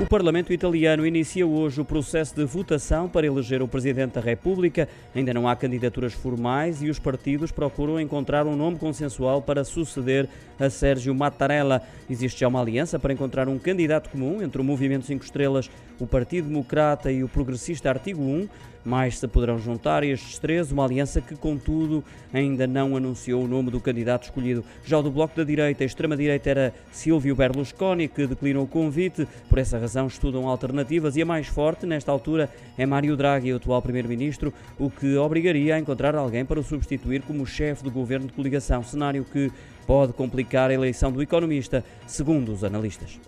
O Parlamento italiano inicia hoje o processo de votação para eleger o Presidente da República. Ainda não há candidaturas formais e os partidos procuram encontrar um nome consensual para suceder a Sérgio Mattarella. Existe já uma aliança para encontrar um candidato comum entre o Movimento 5 Estrelas, o Partido Democrata e o Progressista Artigo 1. Mais se poderão juntar estes três, uma aliança que, contudo, ainda não anunciou o nome do candidato escolhido. Já o do Bloco da Direita, a extrema-direita era Silvio Berlusconi, que declinou o convite. Por essa razão, razão estudam alternativas e a mais forte, nesta altura, é Mário Draghi, o atual Primeiro-Ministro, o que obrigaria a encontrar alguém para o substituir como chefe do governo de coligação, cenário que pode complicar a eleição do economista, segundo os analistas.